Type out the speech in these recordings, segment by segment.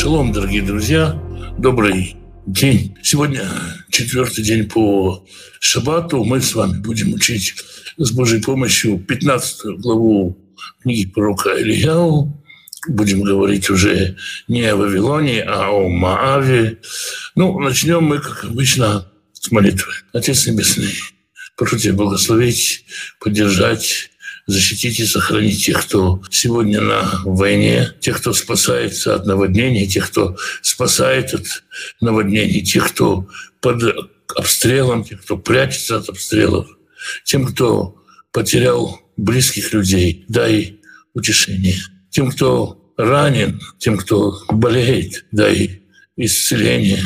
Шалом, дорогие друзья, добрый день. Сегодня четвертый день по шаббату. Мы с вами будем учить с Божьей помощью 15 главу книги пророка Ильяу. Будем говорить уже не о Вавилоне, а о Мааве. Ну, начнем мы, как обычно, с молитвы. Отец Небесный, прошу Тебя благословить, поддержать защитить и сохранить тех, кто сегодня на войне, тех, кто спасается от наводнений, тех, кто спасает от наводнений, тех, кто под обстрелом, тех, кто прячется от обстрелов, тем, кто потерял близких людей, дай утешение. Тем, кто ранен, тем, кто болеет, дай исцеление.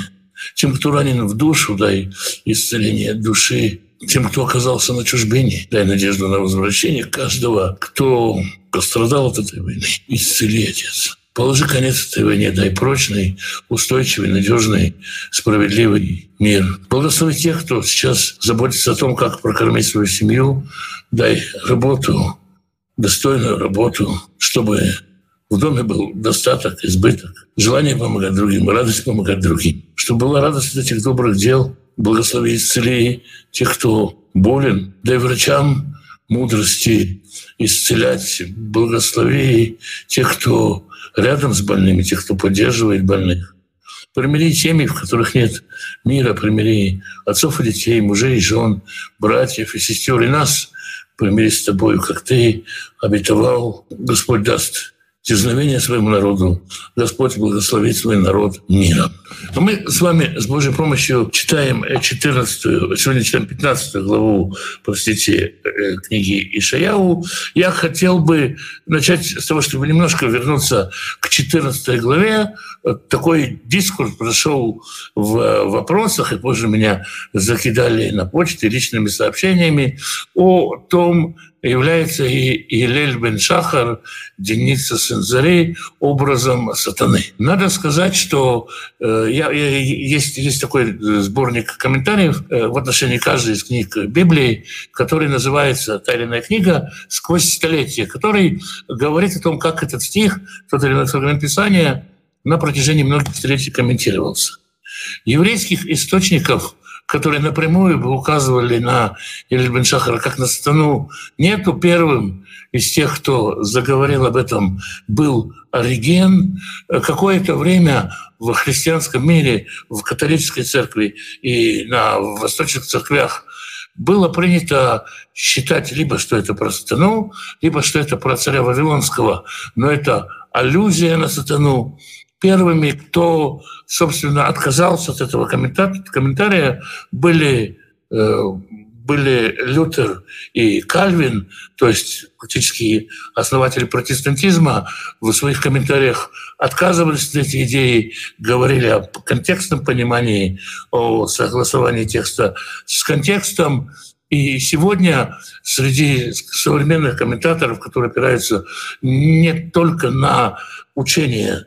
Тем, кто ранен в душу, дай исцеление души тем, кто оказался на чужбине. Дай надежду на возвращение каждого, кто пострадал от этой войны. Исцели, Отец. Положи конец этой войне, дай прочный, устойчивый, надежный, справедливый мир. Благослови тех, кто сейчас заботится о том, как прокормить свою семью. Дай работу, достойную работу, чтобы в доме был достаток, избыток, желание помогать другим, радость помогать другим. Чтобы была радость от этих добрых дел, благослови исцели тех, кто болен, дай врачам мудрости исцелять, благослови тех, кто рядом с больными, тех, кто поддерживает больных. Примири семьи, в которых нет мира, примири отцов и детей, мужей и жен, братьев и сестер, и нас примири с тобой, как ты обетовал. Господь даст дерзновение своему народу. Господь благословит свой народ миром. Мы с вами с Божьей помощью читаем 14, сегодня читаем 15 главу, простите, э, книги Ишаяу. Я хотел бы начать с того, чтобы немножко вернуться к 14 главе. Такой дискурс прошел в вопросах, и позже меня закидали на почте личными сообщениями о том, является и Елель бен Шахар, Деница Сензарей, образом сатаны. Надо сказать, что э, я, я, есть, есть такой сборник комментариев э, в отношении каждой из книг Библии, который называется «Тайная книга. Сквозь столетия», который говорит о том, как этот стих, тот или иной фрагмент Писания на протяжении многих столетий комментировался. Еврейских источников которые напрямую бы указывали на Ель бен Шахара как на сатану, нету первым из тех, кто заговорил об этом, был Ориген. Какое-то время в христианском мире, в католической церкви и на восточных церквях было принято считать либо, что это про сатану, либо, что это про царя Вавилонского, но это аллюзия на сатану первыми, кто, собственно, отказался от этого комментария, были, э, были Лютер и Кальвин, то есть фактически основатели протестантизма, в своих комментариях отказывались от этой идеи, говорили о контекстном понимании, о согласовании текста с контекстом. И сегодня среди современных комментаторов, которые опираются не только на учение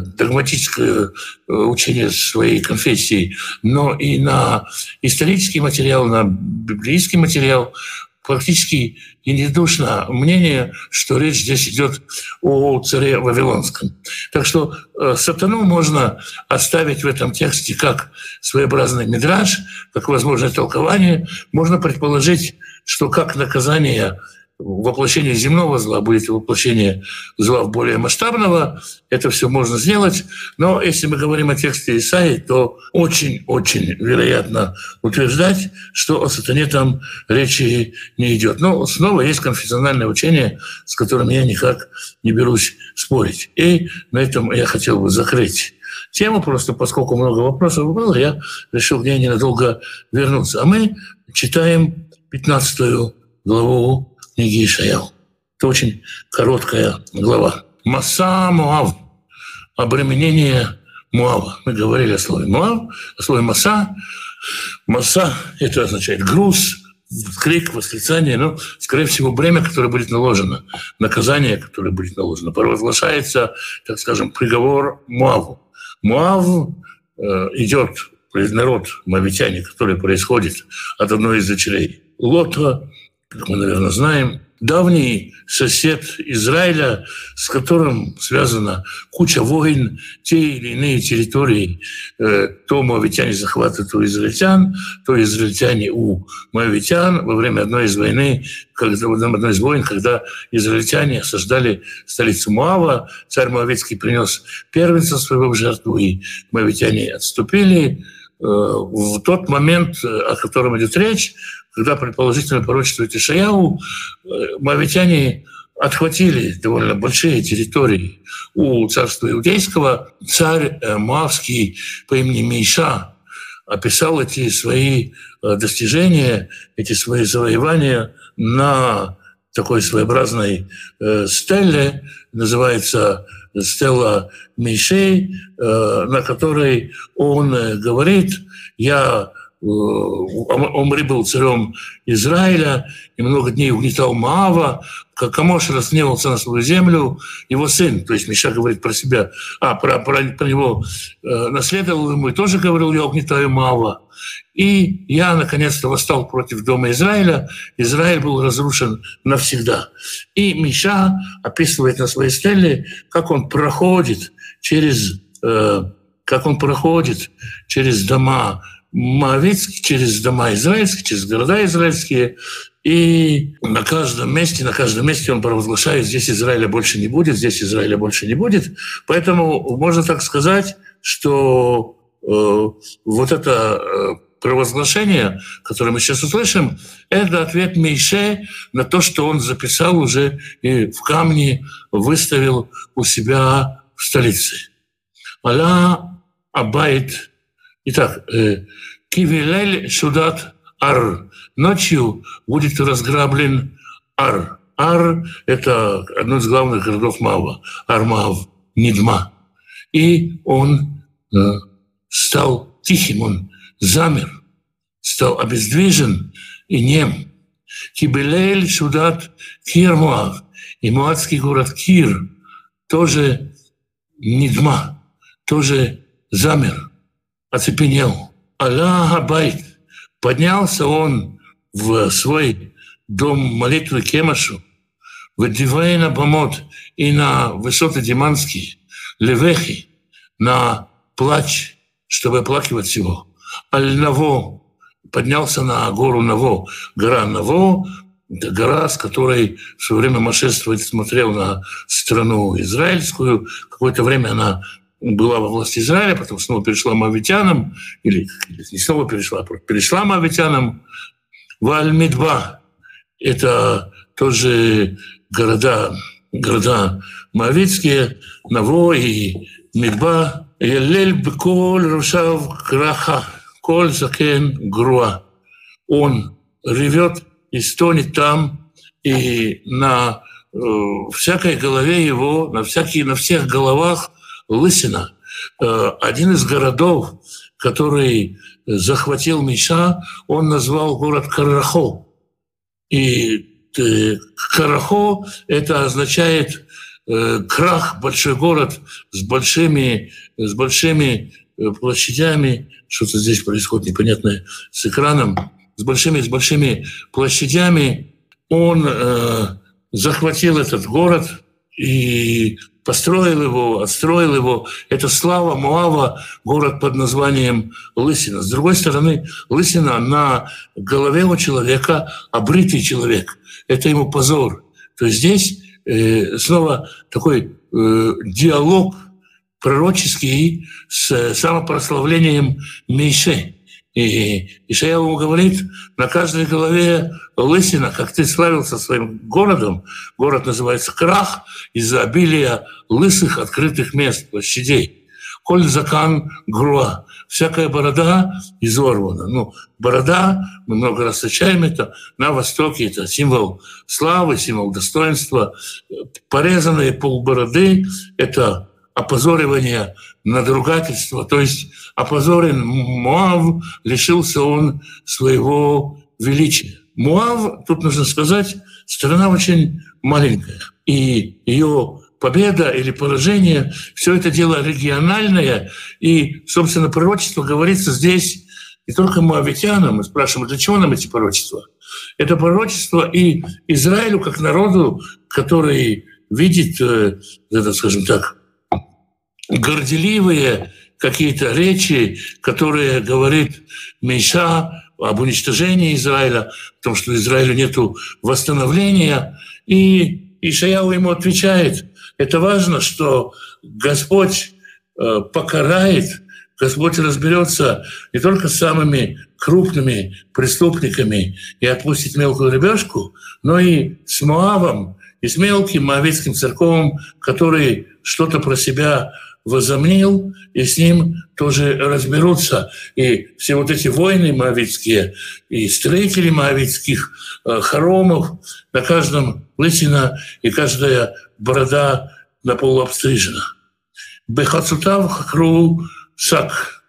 догматическое э, учение своей конфессии, но и на исторический материал, на библейский материал, практически единодушно мнение, что речь здесь идет о царе Вавилонском. Так что э, сатану можно оставить в этом тексте как своеобразный мидраж, как возможное толкование. Можно предположить, что как наказание воплощение земного зла будет воплощение зла в более масштабного. Это все можно сделать. Но если мы говорим о тексте Исаи, то очень-очень вероятно утверждать, что о сатане там речи не идет. Но снова есть конфессиональное учение, с которым я никак не берусь спорить. И на этом я хотел бы закрыть тему, просто поскольку много вопросов было, я решил к ней ненадолго вернуться. А мы читаем 15 главу книги Ишаял. Это очень короткая глава. Маса Муав. Обременение Муава. Мы говорили о слове Муав, о слове Маса. Маса – это означает груз, крик, восклицание, но, скорее всего, бремя, которое будет наложено, наказание, которое будет наложено. Провозглашается, так скажем, приговор Муаву. Муав э, идет народ мавитяне, который происходит от одной из дочерей Лота, как мы, наверное, знаем, давний сосед Израиля, с которым связана куча войн, те или иные территории. Э, то моавитяне захватывают у израильтян, то израильтяне у моавитян во время одной из войны, когда, во время одной из войн, когда израильтяне осаждали столицу Муава, царь Моавитский принес первенца своего в жертву, и моавитяне отступили. Э, в тот момент, о котором идет речь, когда предположительно пророчествует Ишаяу, э, моавитяне отхватили довольно большие территории у царства иудейского. Царь э, Моавский по имени Миша описал эти свои э, достижения, эти свои завоевания на такой своеобразной стелле, называется стелла Мишей, на которой он говорит, я Э, Омри был царем Израиля и много дней угнетал Маава. Как Камош разгневался на свою землю, его сын, то есть Миша говорит про себя, а про, про, про него э, наследовал ему и тоже говорил, я угнетаю Маава. И я, наконец-то, восстал против дома Израиля. Израиль был разрушен навсегда. И Миша описывает на своей стеле, как он проходит через, э, как он проходит через дома Моавицкий, через дома израильские, через города израильские. И на каждом месте, на каждом месте он провозглашает, здесь Израиля больше не будет, здесь Израиля больше не будет. Поэтому можно так сказать, что э, вот это э, провозглашение, которое мы сейчас услышим, это ответ Мейше на то, что он записал уже и в камне выставил у себя в столице. Аля Абайт Итак, э, Кивилель Судат Ар. Ночью будет разграблен Ар. Ар – это одно из главных городов Мава. Армав, Нидма. И он э, стал тихим, он замер, стал обездвижен и нем. Кибелель Судат Кир Муав. И муадский город Кир тоже Нидма, тоже замер оцепенел. Аллах Абайт. Поднялся он в свой дом молитвы Кемашу, в Дивейна Бамот и на высоты Диманские, Левехи, на плач, чтобы оплакивать его. Аль-Наво поднялся на гору Наво. Гора Наво – гора, с которой в свое время Маше смотрел на страну израильскую. Какое-то время она была во власти Израиля, потом снова перешла мавитянам, или, не снова перешла, а перешла мавитянам. Валь-Мидба – это тоже города, города мавитские, Наво и Мидба. Елель бекол рушав краха, коль закен груа. Он ревет и стонет там, и на э, всякой голове его, на, всякие, на всех головах – Лысина, э, один из городов, который захватил Миша, он назвал город Карахо. И э, Карахо – это означает э, крах, большой город с большими, с большими площадями. Что-то здесь происходит непонятное с экраном. С большими, с большими площадями. Он э, захватил этот город и построил его, отстроил его. Это слава Муава, город под названием Лысина. С другой стороны, Лысина на голове у человека обритый человек. Это ему позор. То есть здесь э, снова такой э, диалог пророческий с самопрославлением Мейше. И Ишаяу говорит, на каждой голове лысина, как ты славился своим городом, город называется Крах, из-за обилия лысых открытых мест, площадей. Коль закан груа, всякая борода изорвана. Ну, борода, мы много раз встречаем это, на Востоке это символ славы, символ достоинства. Порезанные полбороды – это опозоривание, надругательство. То есть опозорен Муав, лишился он своего величия. Муав, тут нужно сказать, страна очень маленькая. И ее победа или поражение, все это дело региональное. И, собственно, пророчество говорится здесь не только моавитянам. Мы спрашиваем, для чего нам эти пророчества? Это пророчество и Израилю как народу, который видит, э, это, скажем так, горделивые какие-то речи, которые говорит Миша об уничтожении Израиля, о том, что Израилю нет восстановления. И Ишаяу ему отвечает, это важно, что Господь э, покарает, Господь разберется не только с самыми крупными преступниками и отпустит мелкую ребешку, но и с Моавом, и с мелким моавитским церковом, который что-то про себя возомнил, и с ним тоже разберутся. И все вот эти войны моавитские, и строители моавитских э, хоромов, на каждом лысина и каждая борода на полу обстрижена. Бехацутав хакру сак.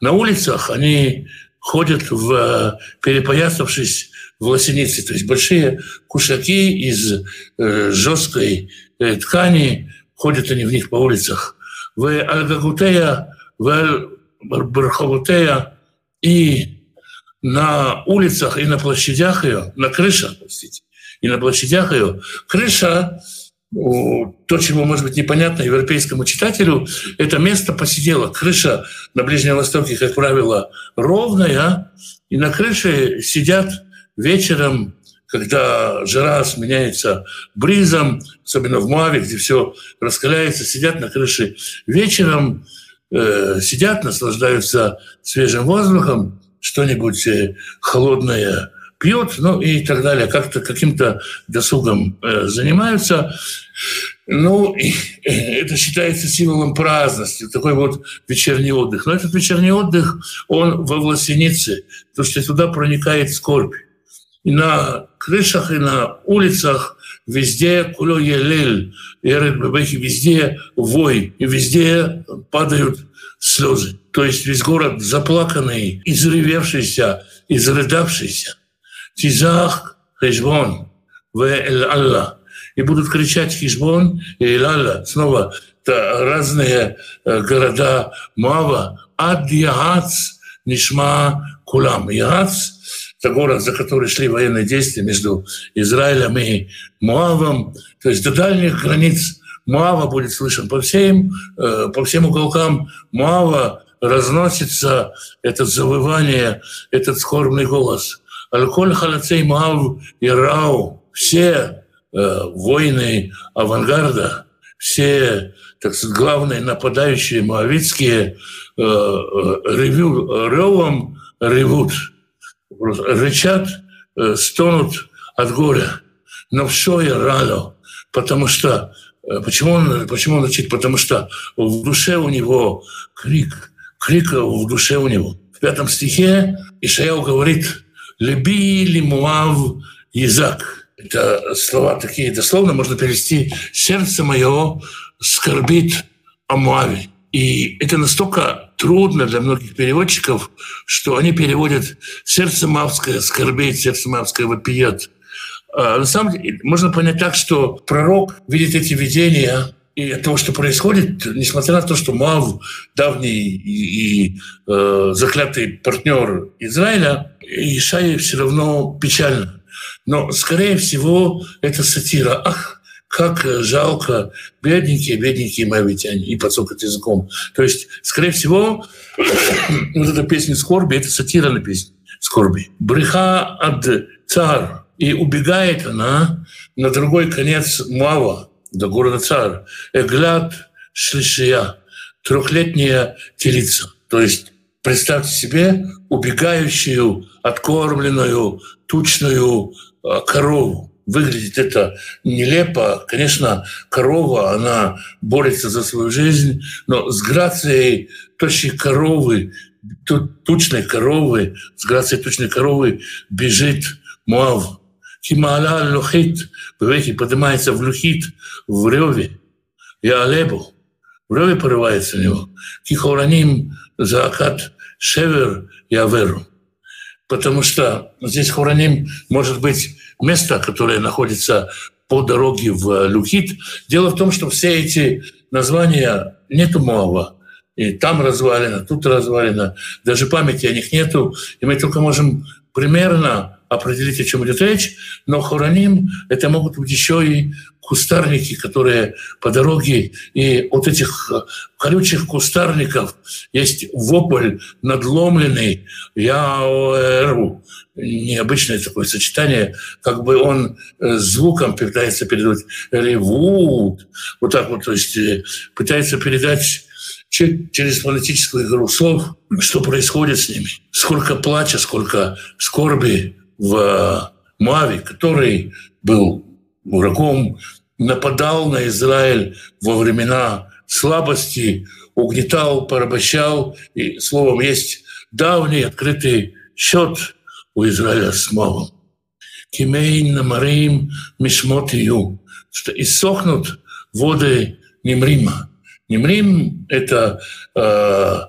На улицах они ходят в перепоясавшись в лосенице, то есть большие кушаки из э, жесткой э, ткани, ходят они в них по улицах в Альгагутея, в Бархавутея и на улицах и на площадях ее, на крышах, простите, и на площадях ее. Крыша, то, чему может быть непонятно европейскому читателю, это место посиделок. Крыша на Ближнем Востоке, как правило, ровная, и на крыше сидят вечером когда жара сменяется бризом, особенно в Маве, где все раскаляется, сидят на крыше вечером, э, сидят, наслаждаются свежим воздухом, что-нибудь э, холодное пьют, ну и так далее, как-то каким-то досугом э, занимаются. Ну, и, э, это считается символом праздности, такой вот вечерний отдых. Но этот вечерний отдых, он во власенице, потому что туда проникает скорбь. И на крышах, и на улицах везде куло елель, везде вой, и везде падают слезы. То есть весь город заплаканный, изревевшийся, изрыдавшийся. Тизах хешбон в эль Аллах. И будут кричать хешбон и эль Аллах. Снова разные э, города Мава. Ад Ягац Нишма Кулам. Ягац это город, за который шли военные действия между Израилем и Муавом. То есть до дальних границ Муава будет слышен по всем, э, по всем уголкам Муава разносится это завывание, этот скорбный голос. Аль-Коль халацей Муав и Рау, все э, воины авангарда, все так сказать, главные нападающие муавитские э, э, ревю, ревом ревут рычат, э, стонут от горя. Но все я рано, потому что э, Почему он, почему он рычит? Потому что в душе у него крик, крик в душе у него. В пятом стихе Ишаяу говорит «Леби ли Муав Язак». Это слова такие дословно можно перевести «Сердце мое скорбит о Муаве». И это настолько трудно для многих переводчиков, что они переводят «сердце мавское скорбеет, сердце мавское вопиет». А на самом деле можно понять так, что пророк видит эти видения и того, что происходит, несмотря на то, что Мав давний и, и э, заклятый партнер Израиля, Ишае все равно печально. Но, скорее всего, это сатира. Ах, как жалко бедненькие, бедненькие моавитяне, и подсокать языком. То есть, скорее всего, вот эта песня скорби — это сатира на песню скорби. Бреха ад цар. И убегает она на другой конец Муава, до города Цар. Эглят шлишия, трехлетняя телица. То есть представьте себе убегающую, откормленную, тучную а, корову выглядит это нелепо. Конечно, корова, она борется за свою жизнь, но с грацией тощей коровы, тучной коровы, с грацией тучной коровы бежит Муав. Кимаала лухит, веки поднимается в лухит, в реве, я алебу. В реве порывается у него. Кихораним заакат шевер я веру потому что здесь Хураним может быть место, которое находится по дороге в Люхит. Дело в том, что все эти названия нету Моава. И там развалено, тут развалено. Даже памяти о них нету. И мы только можем примерно определить, о чем идет речь, но хураним — это могут быть еще и кустарники, которые по дороге, и вот этих колючих кустарников есть вопль надломленный, я необычное такое сочетание, как бы он э, звуком пытается передать ревут, вот так вот, то есть э, пытается передать через фонетическую игру слов, что происходит с ними. Сколько плача, сколько скорби в Муаве, который был врагом, нападал на Израиль во времена слабости, угнетал, порабощал. И, словом, есть давний открытый счет у Израиля с Муавом. Кимейн намарим мишмот что иссохнут воды Немрима. Немрим — это э,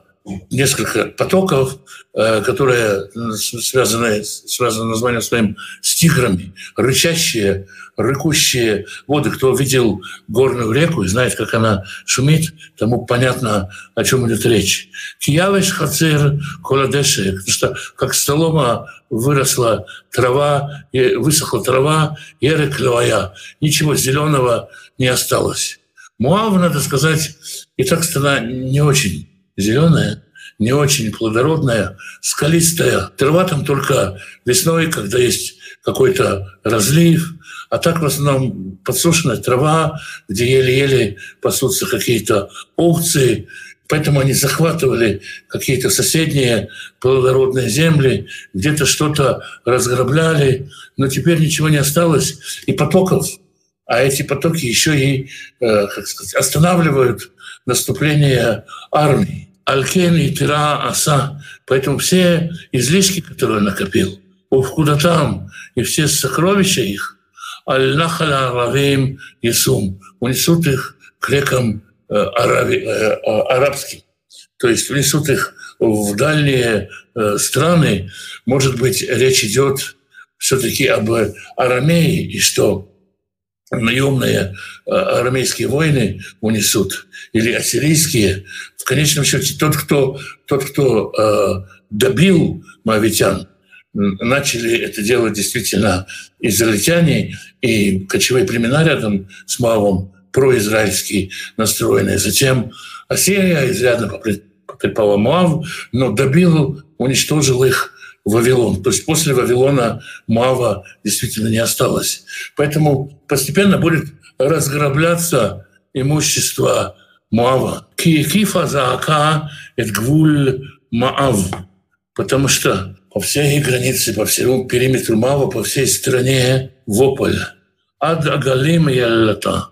несколько потоков, э, которые связаны, связаны названием своим с тиграми, рычащие, рыкущие воды. Кто видел горную реку и знает, как она шумит, тому понятно, о чем идет речь. Киявеш хацир коладеше, потому что как столома выросла трава, высохла трава, ерек левая, ничего зеленого не осталось. Муав, надо сказать, и так страна не очень зеленая, не очень плодородная, скалистая. Трава там только весной, когда есть какой-то разлив, а так в основном подсушенная трава, где еле-еле пасутся какие-то овцы, поэтому они захватывали какие-то соседние плодородные земли, где-то что-то разграбляли, но теперь ничего не осталось, и потоков а эти потоки еще и, э, как сказать, останавливают наступление армии. Алкен и Тира Аса. Поэтому все излишки, которые он накопил, куда там, и все сокровища их, Аль-Нахаля Аравим Исум, унесут их к рекам э, араби, э, арабским. То есть унесут их в дальние страны. Может быть, речь идет все-таки об Арамее, и что наемные э, армейские войны унесут, или ассирийские, в конечном счете тот, кто, тот, кто э, добил моавитян, начали это делать действительно израильтяне и кочевые племена рядом с Моавом, произраильские настроенные. Затем Ассирия изрядно потрепала Моав, но добил, уничтожил их Вавилон. То есть после Вавилона Мава действительно не осталось. Поэтому постепенно будет разграбляться имущество Муава. Киефа заака – гвуль Маав. Потому что по всей границе, по всему периметру Мава, по всей стране вопль. Ад Агалим Яллата.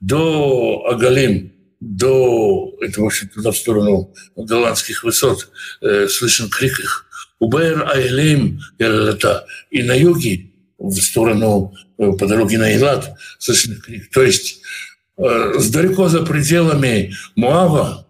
До Агалим, до, это, в общем, туда в сторону голландских высот, э, слышен крик их. Убер Айлим это и на юге, в сторону по дороге на Илат, слышен крик. То есть э, далеко за пределами Муава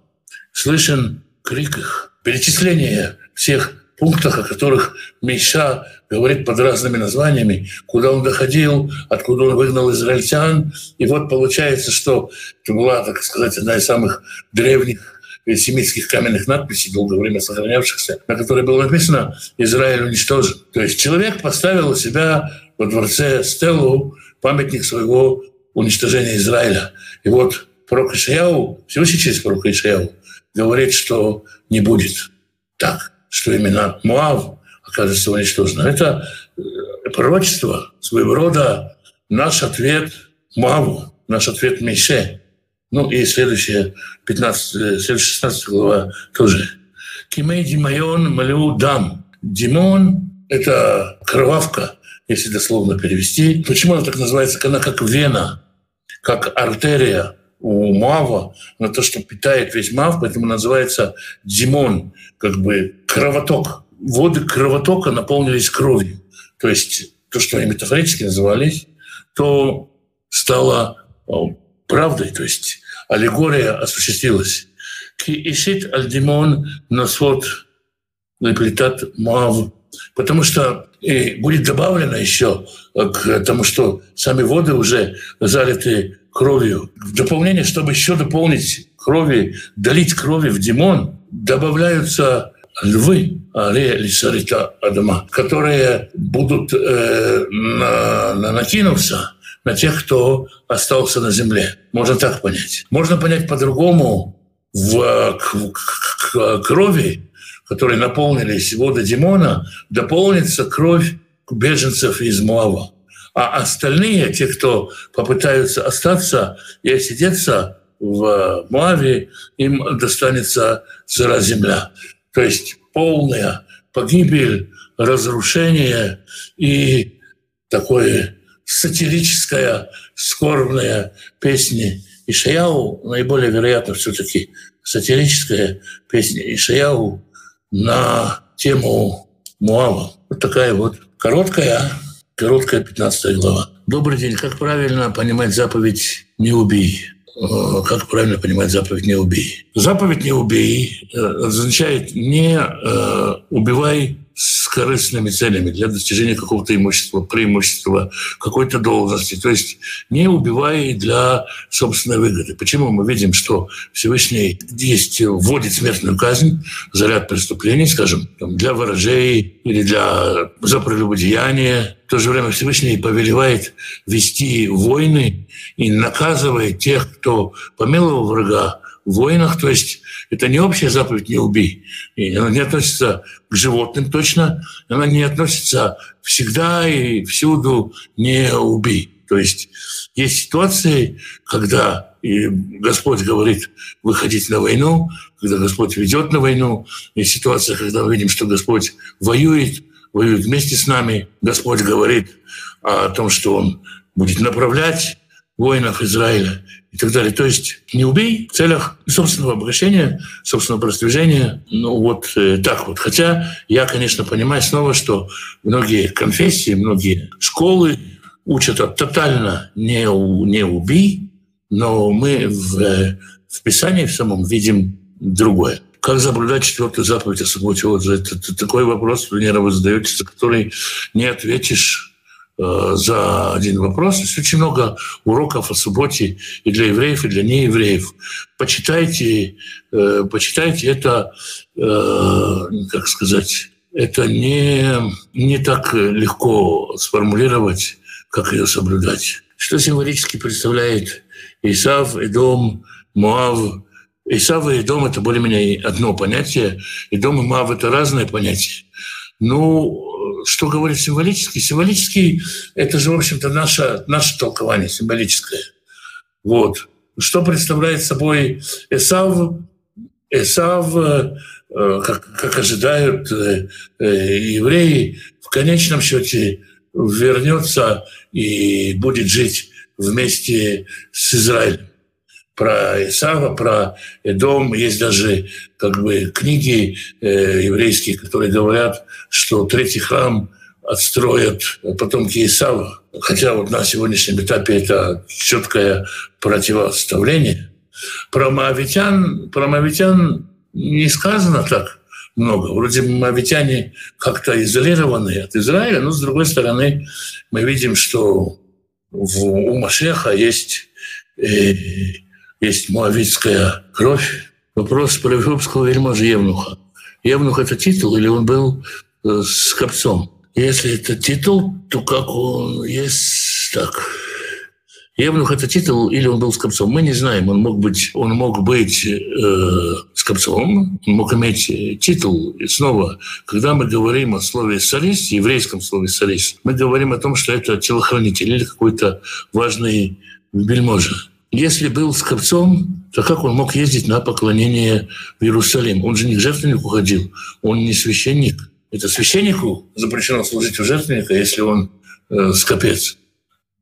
слышен крик их. Перечисление всех пунктах, о которых Миша говорит под разными названиями, куда он доходил, откуда он выгнал израильтян. И вот получается, что это была, так сказать, одна из самых древних семитских каменных надписей, долгое время сохранявшихся, на которой было написано «Израиль уничтожен». То есть человек поставил у себя во дворце стелу, памятник своего уничтожения Израиля. И вот пророк Ишаяу, Всевышний через пророка Ишаяу, говорит, что не будет так, что именно Муав окажется уничтожен. Это э, пророчество своего рода наш ответ Муаву, наш ответ Мише. Ну и следующая, 15, э, следующая 16 глава тоже. Кимей Димайон Малю Дам. Димон — это кровавка, если дословно перевести. Почему она так называется? Она как вена, как артерия у Мава, на то, что питает весь Мав, поэтому называется Димон, как бы кровоток. Воды кровотока наполнились кровью. То есть то, что они метафорически назывались, то стало правдой, то есть аллегория осуществилась. Ки ишит альдимон носвот леплитат муав. Потому что и будет добавлено еще к тому, что сами воды уже залиты кровью. В дополнение, чтобы еще дополнить крови, долить крови в Димон, добавляются львы, которые будут э, на, на, накинуться на тех, кто остался на земле. Можно так понять. Можно понять по-другому в к, к, крови, которые наполнились воды Димона, дополнится кровь беженцев из Муава. А остальные, те, кто попытаются остаться и отсидеться в Муаве, им достанется сыра земля. То есть полная погибель, разрушение и такое сатирическая, скорбная песня Ишаяу, наиболее вероятно все-таки сатирическая песня Ишаяу на тему Муава. Вот такая вот короткая, короткая 15 глава. Добрый день. Как правильно понимать заповедь «Не убей»? Э, как правильно понимать заповедь «не убей». Заповедь «не убей» э, означает «не э, убивай с корыстными целями для достижения какого-то имущества, преимущества, какой-то должности. То есть не убивай для собственной выгоды. Почему мы видим, что Всевышний есть, вводит смертную казнь за ряд преступлений, скажем, для ворожей или для за прелюбодеяния. В то же время Всевышний повелевает вести войны и наказывает тех, кто помиловал врага, войнах, то есть это не общая заповедь «не убей». И она не относится к животным точно, она не относится всегда и всюду «не убей». То есть есть ситуации, когда и Господь говорит выходить на войну, когда Господь ведет на войну. Есть ситуация, когда мы видим, что Господь воюет, воюет вместе с нами. Господь говорит о том, что Он будет направлять воинов Израиля и так далее. То есть не убей в целях собственного обогащения, собственного продвижения. Ну вот э, так вот. Хотя я, конечно, понимаю снова, что многие конфессии, многие школы учат от тотально не, не убей, но мы в, э, в Писании в самом видим другое. Как соблюдать четвертую заповедь о субботе? Вот это, это такой вопрос, вы задаете, за который не ответишь за один вопрос. Есть очень много уроков о субботе и для евреев, и для неевреев. Почитайте, э, почитайте это, э, как сказать, это не, не так легко сформулировать, как ее соблюдать. Что символически представляет Исав, Эдом, Муав, Исав и Эдом – это более-менее одно понятие. Эдом и Муав – это разные понятия. Ну, что говорит символически? Символический – это же, в общем-то, наше, наше толкование символическое. Вот. Что представляет собой Эсав? Эсав, э, как, как ожидают э, э, евреи, в конечном счете вернется и будет жить вместе с Израилем про Исава, про Эдом. Есть даже как бы, книги э, еврейские, которые говорят, что третий храм отстроят потомки Исава. Хотя вот на сегодняшнем этапе это четкое противоставление. Про моавитян, про моавитян не сказано так много. Вроде моавитяне как-то изолированы от Израиля, но с другой стороны мы видим, что в, у Машеха есть э, есть муавитская кровь. Вопрос про эфиопского вельможа Евнуха. Евнух – это титул или он был э, с копцом? Если это титул, то как он есть так? Евнух – это титул или он был с копцом? Мы не знаем. Он мог быть, он мог быть э, с копцом, он мог иметь э, титул. И снова, когда мы говорим о слове «солист», еврейском слове «солист», мы говорим о том, что это телохранитель или какой-то важный вельможа. Если был скопцом, то как он мог ездить на поклонение в Иерусалим? Он же не к жертвеннику ходил, он не священник. Это священнику запрещено служить у жертвенника, если он э, скопец.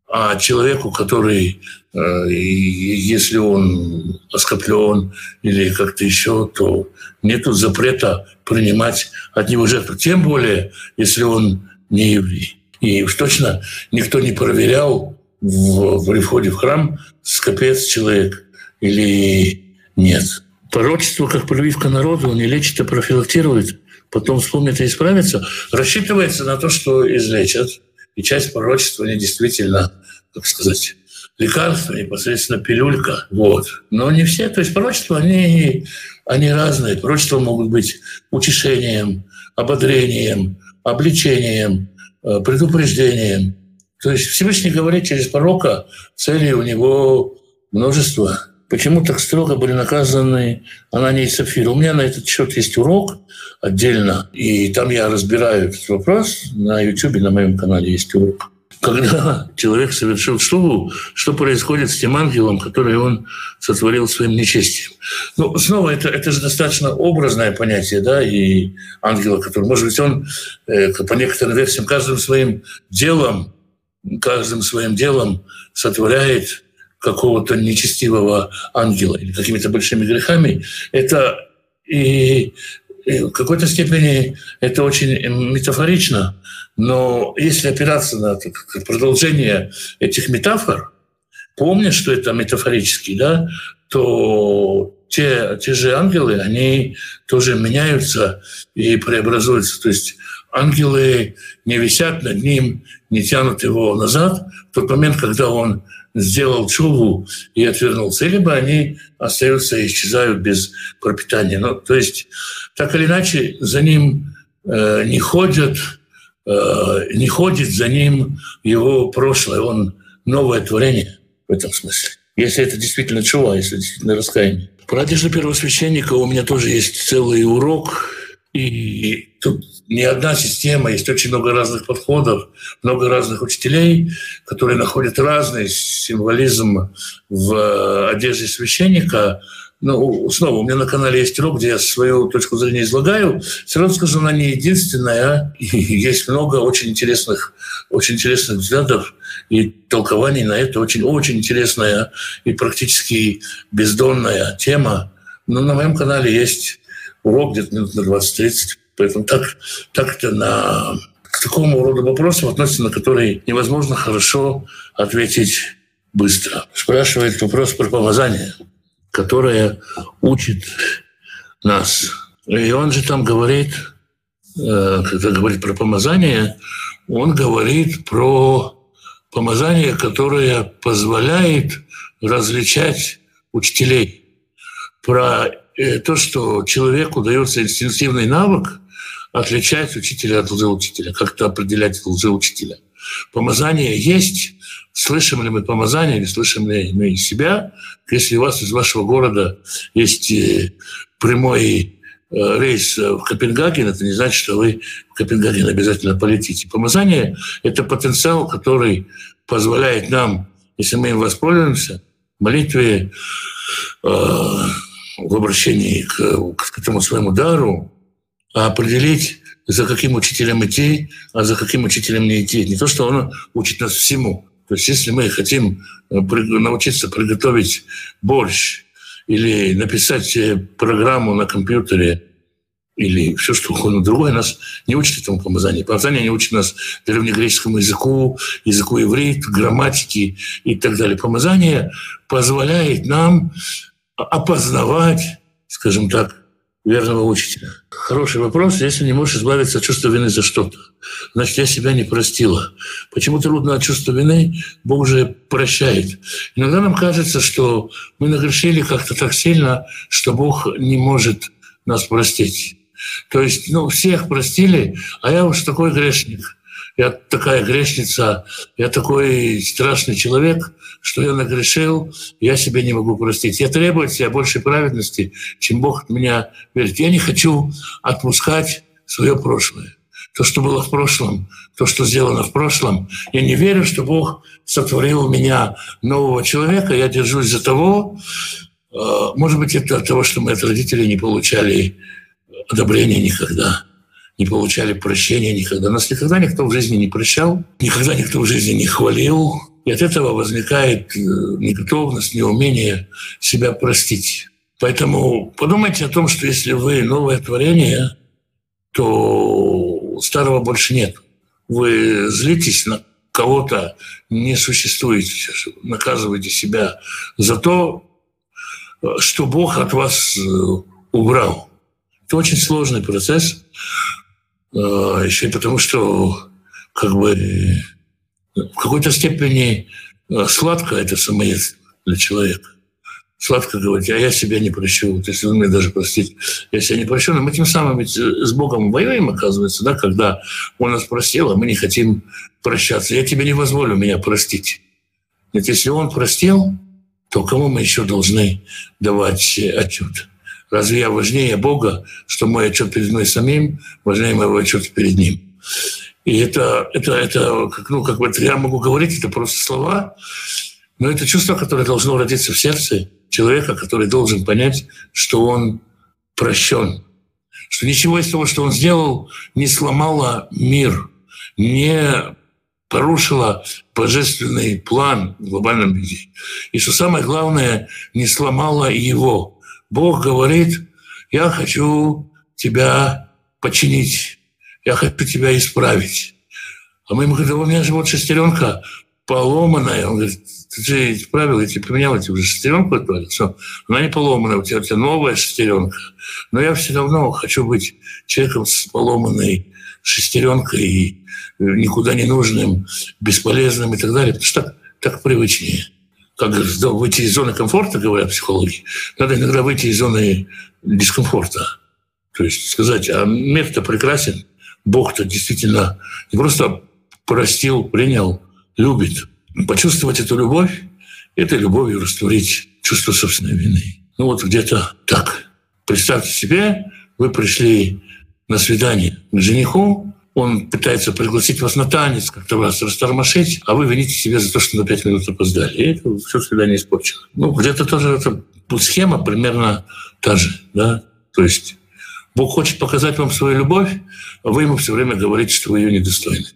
А человеку, который, э, если он оскоплен или как-то еще, то нет запрета принимать от него жертву. Тем более, если он не еврей. И уж точно никто не проверял, в, при входе в храм скопец человек или нет. Пророчество, как прививка народу, не лечит, а профилактирует. Потом вспомнит и исправится. Рассчитывается на то, что излечат. И часть пророчества они действительно, как сказать, лекарство, непосредственно пилюлька. Вот. Но не все. То есть пророчества, они, они разные. Пророчества могут быть утешением, ободрением, обличением, э, предупреждением. То есть Всевышний говорит через пророка, цели у него множество. Почему так строго были наказаны Анания и Сафира? У меня на этот счет есть урок отдельно, и там я разбираю этот вопрос. На YouTube, на моем канале есть урок когда человек совершил шуву, что происходит с тем ангелом, который он сотворил своим нечестием. Ну, снова, это, это же достаточно образное понятие, да, и ангела, который, может быть, он э, по некоторым версиям каждым своим делом, каждым своим делом сотворяет какого-то нечестивого ангела или какими-то большими грехами. Это и в какой-то степени это очень метафорично, но если опираться на продолжение этих метафор, помня, что это метафорический, да, то те, те же ангелы, они тоже меняются и преобразуются. То есть ангелы не висят над ним, не тянут его назад. В тот момент, когда он сделал чуву и отвернулся, либо они остаются и исчезают без пропитания. Ну, то есть, так или иначе, за ним э, не ходят, э, не ходит за ним его прошлое, он новое творение в этом смысле. Если это действительно чува, если действительно раскаяние. Про одежду первосвященника у меня тоже есть целый урок, и тут не одна система, есть очень много разных подходов, много разных учителей, которые находят разный символизм в э, одежде священника. Ну, снова, у меня на канале есть урок, где я свою точку зрения излагаю. Все равно скажу, она не единственная. Есть много очень интересных, очень интересных взглядов и толкований на это. Очень, очень интересная и практически бездонная тема. Но на моем канале есть урок где-то минут на 20-30. Поэтому так, так это на к такому роду вопросам относится, на которые невозможно хорошо ответить быстро. Спрашивает вопрос про помазание, которое учит нас. И он же там говорит, э, когда говорит про помазание, он говорит про помазание, которое позволяет различать учителей, про то, что человеку дается инстинктивный навык отличать учителя от лжеучителя, как-то определять лжеучителя. Помазание есть. Слышим ли мы помазание или слышим ли мы себя? Если у вас из вашего города есть э, прямой э, рейс в Копенгаген, это не значит, что вы в Копенгаген обязательно полетите. Помазание — это потенциал, который позволяет нам, если мы им воспользуемся, молитве в обращении к, к этому своему дару, а определить, за каким учителем идти, а за каким учителем не идти. Не то, что он учит нас всему. То есть если мы хотим э, научиться приготовить борщ или написать э, программу на компьютере или все что угодно другое, нас не учат этому помазанию. Помазание не учит нас древнегреческому языку, языку иврит, грамматике и так далее. Помазание позволяет нам опознавать, скажем так, верного учителя? Хороший вопрос. Если не можешь избавиться от чувства вины за что-то, значит, я себя не простила. Почему трудно от чувства вины? Бог же прощает. Иногда нам кажется, что мы нагрешили как-то так сильно, что Бог не может нас простить. То есть, ну, всех простили, а я уж такой грешник я такая грешница, я такой страшный человек, что я нагрешил, я себе не могу простить. Я требую себя большей праведности, чем Бог от меня верит. Я не хочу отпускать свое прошлое. То, что было в прошлом, то, что сделано в прошлом. Я не верю, что Бог сотворил меня нового человека. Я держусь за того, э, может быть, это от того, что мы от родителей не получали одобрения никогда не получали прощения никогда. Нас никогда никто в жизни не прощал, никогда никто в жизни не хвалил. И от этого возникает э, неготовность, неумение себя простить. Поэтому подумайте о том, что если вы новое творение, то старого больше нет. Вы злитесь на кого-то, не существуете, наказываете себя за то, что Бог от вас э, убрал. Это очень сложный процесс. А, еще и потому, что как бы в какой-то степени э, сладко это самоедство для человека. Сладко говорить, а я себя не прощу. Вот если вы мне даже простить, я себя не прощу. Но мы тем самым ведь э, с Богом воюем, оказывается, да, когда Он нас простил, а мы не хотим прощаться. Я тебе не позволю меня простить. Ведь если Он простил, то кому мы еще должны давать отчет? Разве я важнее Бога, что мой отчет перед мной самим важнее моего отчета перед Ним? И это, это, это ну, как бы я могу говорить, это просто слова, но это чувство, которое должно родиться в сердце человека, который должен понять, что он прощен, что ничего из того, что он сделал, не сломало мир, не порушила божественный план в глобальном виде. И что самое главное, не сломала его. Бог говорит, я хочу тебя починить, я хочу тебя исправить. А мы ему говорим, у меня же вот шестеренка поломанная. Он говорит, ты же исправил, я тебе поменял, тебе шестеренку. Все. Она не поломанная, у тебя, у тебя новая шестеренка. Но я все равно хочу быть человеком с поломанной шестеренкой и никуда не нужным, бесполезным и так далее. Потому что так, так привычнее. Как выйти из зоны комфорта, говорят психологи, надо иногда выйти из зоны дискомфорта. То есть сказать, а мир-то прекрасен, Бог-то действительно не просто простил, принял, любит. Почувствовать эту любовь, этой любовью растворить чувство собственной вины. Ну вот где-то так. Представьте себе, вы пришли на свидание к жениху, он пытается пригласить вас на танец, как-то вас растормошить, а вы вините себя за то, что на пять минут опоздали. И это все свидание испорчено. Ну, где-то тоже это, схема примерно та же. Да? То есть Бог хочет показать вам свою любовь, а вы ему все время говорите, что вы ее недостойны.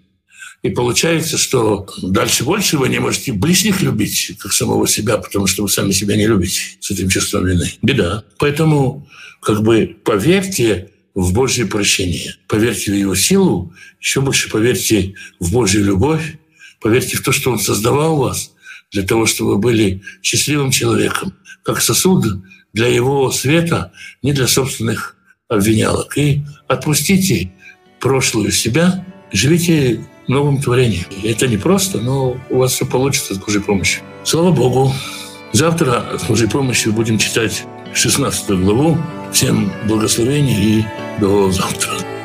И получается, что дальше больше вы не можете ближних любить, как самого себя, потому что вы сами себя не любите с этим чувством вины. Беда. Поэтому как бы поверьте в Божье прощение, поверьте в Его силу, еще больше поверьте в Божью любовь, поверьте в то, что Он создавал вас для того, чтобы вы были счастливым человеком, как сосуд для Его света, не для собственных обвинялок. И отпустите прошлую себя, живите новым творением. Это не просто, но у вас все получится с Божьей помощью. Слава Богу. Завтра с Божьей помощью будем читать 16 главу. Всем благословений и до завтра.